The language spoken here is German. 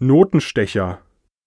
Notenstecher.